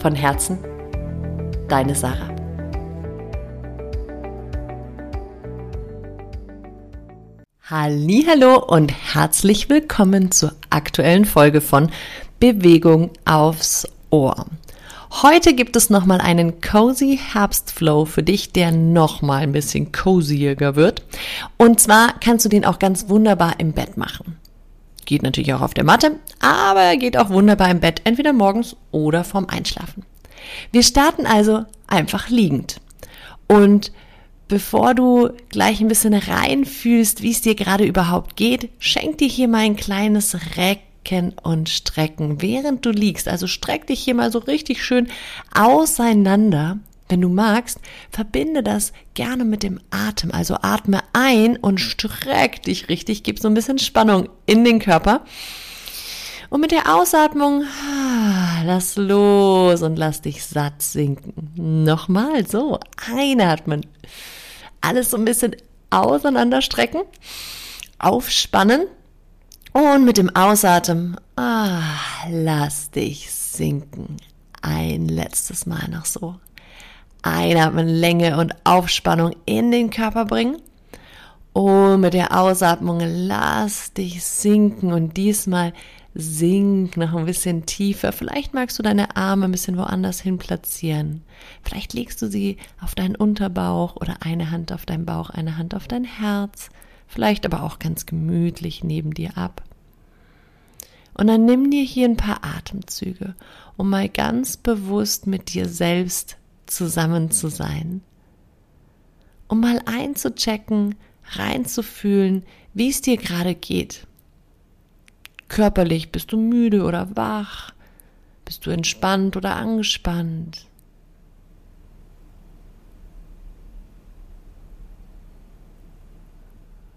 Von Herzen, deine Sarah. Hallo und herzlich willkommen zur aktuellen Folge von Bewegung aufs Ohr. Heute gibt es nochmal einen cozy Herbstflow für dich, der nochmal ein bisschen coziger wird. Und zwar kannst du den auch ganz wunderbar im Bett machen. Geht natürlich auch auf der Matte, aber geht auch wunderbar im Bett, entweder morgens oder vorm Einschlafen. Wir starten also einfach liegend. Und bevor du gleich ein bisschen reinfühlst, wie es dir gerade überhaupt geht, schenk dir hier mal ein kleines Recken und Strecken, während du liegst. Also streck dich hier mal so richtig schön auseinander wenn du magst, verbinde das gerne mit dem Atem. Also atme ein und streck dich richtig, gib so ein bisschen Spannung in den Körper. Und mit der Ausatmung, ah, lass los und lass dich satt sinken. Nochmal so, einatmen. Alles so ein bisschen auseinanderstrecken, aufspannen. Und mit dem Ausatmen, ah, lass dich sinken. Ein letztes Mal noch so. Einatmen, Länge und Aufspannung in den Körper bringen. Und mit der Ausatmung lass dich sinken und diesmal sink noch ein bisschen tiefer. Vielleicht magst du deine Arme ein bisschen woanders hin platzieren. Vielleicht legst du sie auf deinen Unterbauch oder eine Hand auf deinen Bauch, eine Hand auf dein Herz. Vielleicht aber auch ganz gemütlich neben dir ab. Und dann nimm dir hier ein paar Atemzüge, um mal ganz bewusst mit dir selbst zusammen zu sein. Um mal einzuchecken, reinzufühlen, wie es dir gerade geht. Körperlich bist du müde oder wach? Bist du entspannt oder angespannt?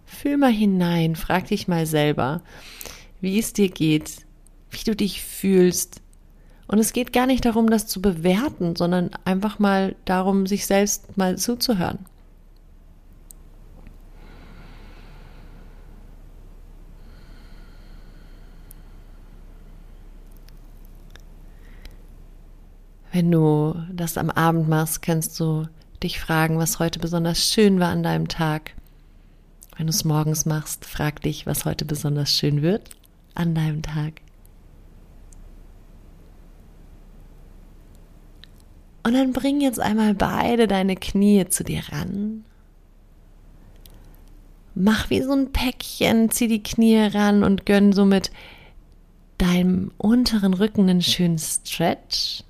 Fühl mal hinein, frag dich mal selber, wie es dir geht, wie du dich fühlst, und es geht gar nicht darum, das zu bewerten, sondern einfach mal darum, sich selbst mal zuzuhören. Wenn du das am Abend machst, kannst du dich fragen, was heute besonders schön war an deinem Tag. Wenn du es morgens machst, frag dich, was heute besonders schön wird an deinem Tag. Und dann bring jetzt einmal beide deine Knie zu dir ran. Mach wie so ein Päckchen, zieh die Knie ran und gönn somit deinem unteren Rücken einen schönen Stretch.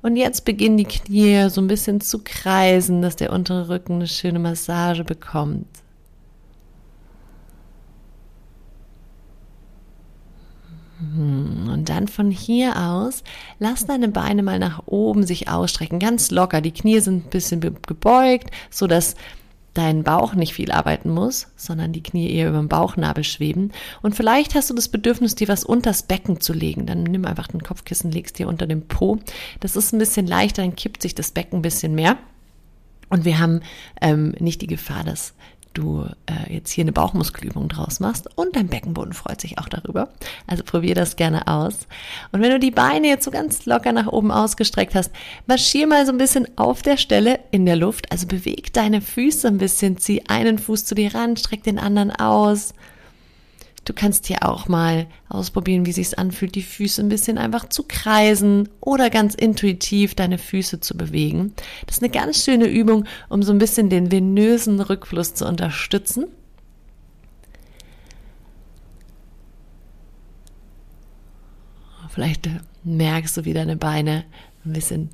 Und jetzt beginnen die Knie so ein bisschen zu kreisen, dass der untere Rücken eine schöne Massage bekommt. Und dann von hier aus, lass deine Beine mal nach oben sich ausstrecken, ganz locker. Die Knie sind ein bisschen gebeugt, so dass dein Bauch nicht viel arbeiten muss, sondern die Knie eher über dem Bauchnabel schweben. Und vielleicht hast du das Bedürfnis, dir was unters Becken zu legen. Dann nimm einfach den Kopfkissen, legst dir unter dem Po. Das ist ein bisschen leichter, dann kippt sich das Becken ein bisschen mehr. Und wir haben ähm, nicht die Gefahr, dass du äh, jetzt hier eine Bauchmuskelübung draus machst und dein Beckenboden freut sich auch darüber. Also probier das gerne aus. Und wenn du die Beine jetzt so ganz locker nach oben ausgestreckt hast, marschier mal so ein bisschen auf der Stelle in der Luft. Also beweg deine Füße ein bisschen, zieh einen Fuß zu dir ran, streck den anderen aus. Du kannst hier auch mal ausprobieren, wie sich's anfühlt, die Füße ein bisschen einfach zu kreisen oder ganz intuitiv deine Füße zu bewegen. Das ist eine ganz schöne Übung, um so ein bisschen den venösen Rückfluss zu unterstützen. Vielleicht merkst du, wie deine Beine ein bisschen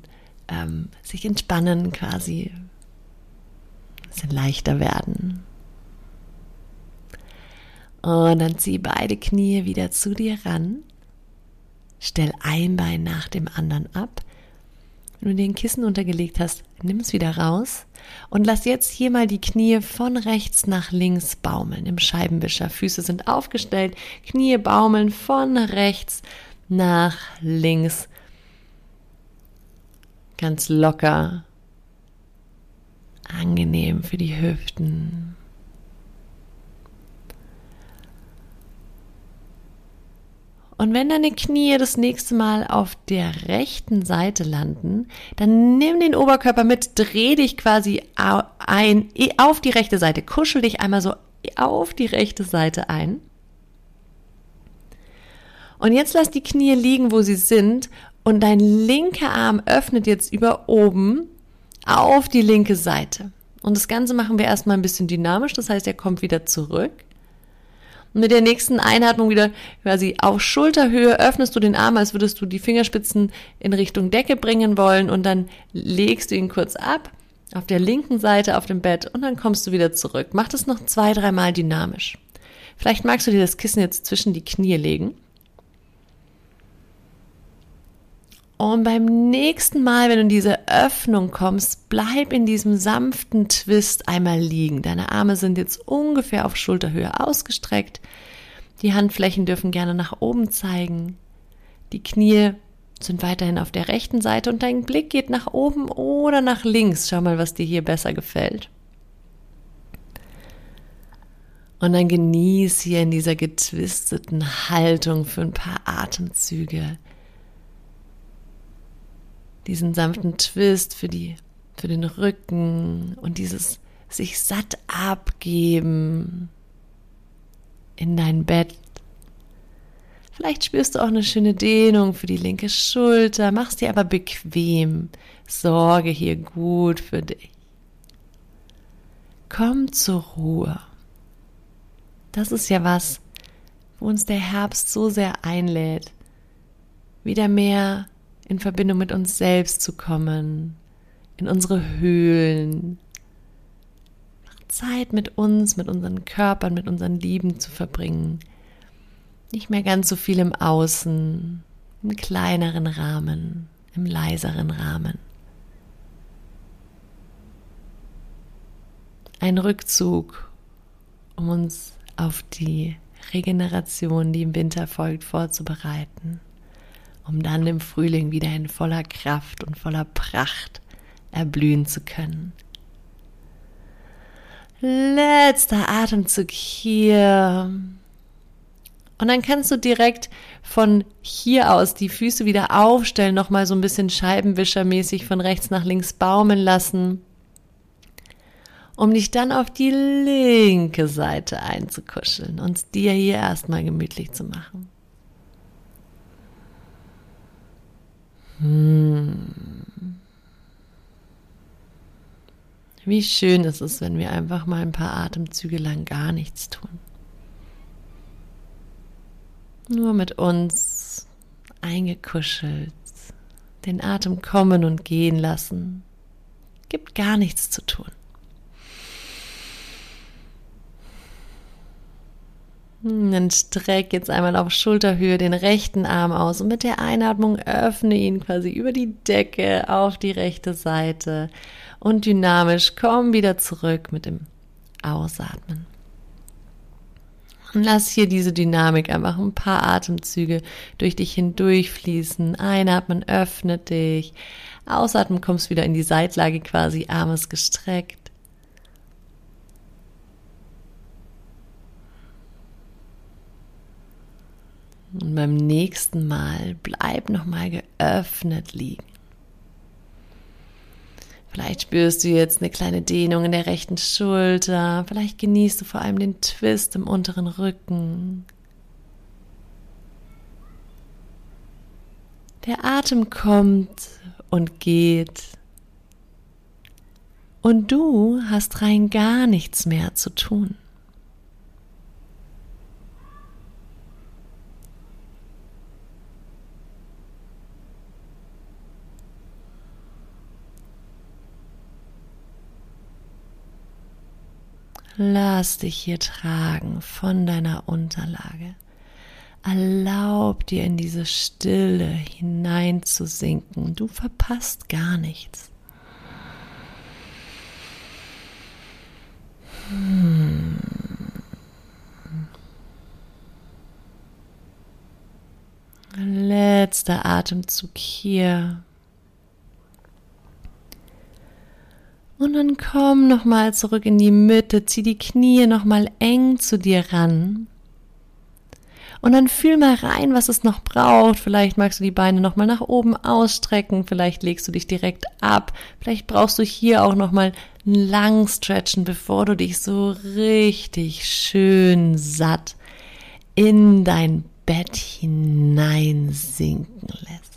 ähm, sich entspannen, quasi ein bisschen leichter werden. Und dann zieh beide Knie wieder zu dir ran. Stell ein Bein nach dem anderen ab. Wenn du den Kissen untergelegt hast, nimm es wieder raus und lass jetzt hier mal die Knie von rechts nach links baumeln im Scheibenwischer. Füße sind aufgestellt, Knie baumeln von rechts nach links. Ganz locker. Angenehm für die Hüften. Und wenn deine Knie das nächste Mal auf der rechten Seite landen, dann nimm den Oberkörper mit, dreh dich quasi ein auf die rechte Seite, kuschel dich einmal so auf die rechte Seite ein. Und jetzt lass die Knie liegen, wo sie sind und dein linker Arm öffnet jetzt über oben auf die linke Seite. Und das Ganze machen wir erstmal ein bisschen dynamisch, das heißt, er kommt wieder zurück. Und mit der nächsten Einatmung wieder quasi auf Schulterhöhe öffnest du den Arm, als würdest du die Fingerspitzen in Richtung Decke bringen wollen und dann legst du ihn kurz ab auf der linken Seite auf dem Bett und dann kommst du wieder zurück. Mach das noch zwei, dreimal dynamisch. Vielleicht magst du dir das Kissen jetzt zwischen die Knie legen Und beim nächsten Mal, wenn du in diese Öffnung kommst, bleib in diesem sanften Twist einmal liegen. Deine Arme sind jetzt ungefähr auf Schulterhöhe ausgestreckt. Die Handflächen dürfen gerne nach oben zeigen. Die Knie sind weiterhin auf der rechten Seite und dein Blick geht nach oben oder nach links. Schau mal, was dir hier besser gefällt. Und dann genieß hier in dieser getwisteten Haltung für ein paar Atemzüge diesen sanften Twist für die, für den Rücken und dieses sich satt abgeben in dein Bett. Vielleicht spürst du auch eine schöne Dehnung für die linke Schulter, machst dir aber bequem. Sorge hier gut für dich. Komm zur Ruhe. Das ist ja was, wo uns der Herbst so sehr einlädt, wieder mehr in Verbindung mit uns selbst zu kommen, in unsere Höhlen, Zeit mit uns, mit unseren Körpern, mit unseren Lieben zu verbringen. Nicht mehr ganz so viel im Außen, im kleineren Rahmen, im leiseren Rahmen. Ein Rückzug, um uns auf die Regeneration, die im Winter folgt, vorzubereiten um dann im Frühling wieder in voller Kraft und voller Pracht erblühen zu können. Letzter Atemzug hier. Und dann kannst du direkt von hier aus die Füße wieder aufstellen, nochmal so ein bisschen scheibenwischermäßig von rechts nach links baumeln lassen, um dich dann auf die linke Seite einzukuscheln und dir hier erstmal gemütlich zu machen. Wie schön ist es, wenn wir einfach mal ein paar Atemzüge lang gar nichts tun. Nur mit uns eingekuschelt, den Atem kommen und gehen lassen. Gibt gar nichts zu tun. Dann streck jetzt einmal auf Schulterhöhe den rechten Arm aus und mit der Einatmung öffne ihn quasi über die Decke auf die rechte Seite und dynamisch komm wieder zurück mit dem Ausatmen. Und lass hier diese Dynamik einfach ein paar Atemzüge durch dich hindurchfließen. Einatmen öffnet dich. Ausatmen kommst wieder in die Seitlage quasi, Armes gestreckt. Und beim nächsten Mal bleib nochmal geöffnet liegen. Vielleicht spürst du jetzt eine kleine Dehnung in der rechten Schulter. Vielleicht genießt du vor allem den Twist im unteren Rücken. Der Atem kommt und geht. Und du hast rein gar nichts mehr zu tun. Lass dich hier tragen von deiner Unterlage. Erlaub dir in diese Stille hineinzusinken. Du verpasst gar nichts. Hm. Letzter Atemzug hier. Und dann komm nochmal zurück in die Mitte, zieh die Knie nochmal eng zu dir ran. Und dann fühl mal rein, was es noch braucht. Vielleicht magst du die Beine nochmal nach oben ausstrecken, vielleicht legst du dich direkt ab, vielleicht brauchst du hier auch nochmal lang stretchen, bevor du dich so richtig schön satt in dein Bett hineinsinken lässt.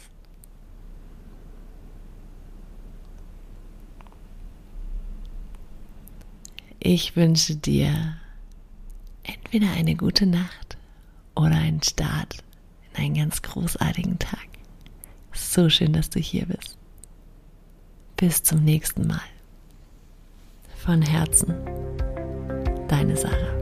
Ich wünsche dir entweder eine gute Nacht oder einen Start in einen ganz großartigen Tag. So schön, dass du hier bist. Bis zum nächsten Mal. Von Herzen, deine Sarah.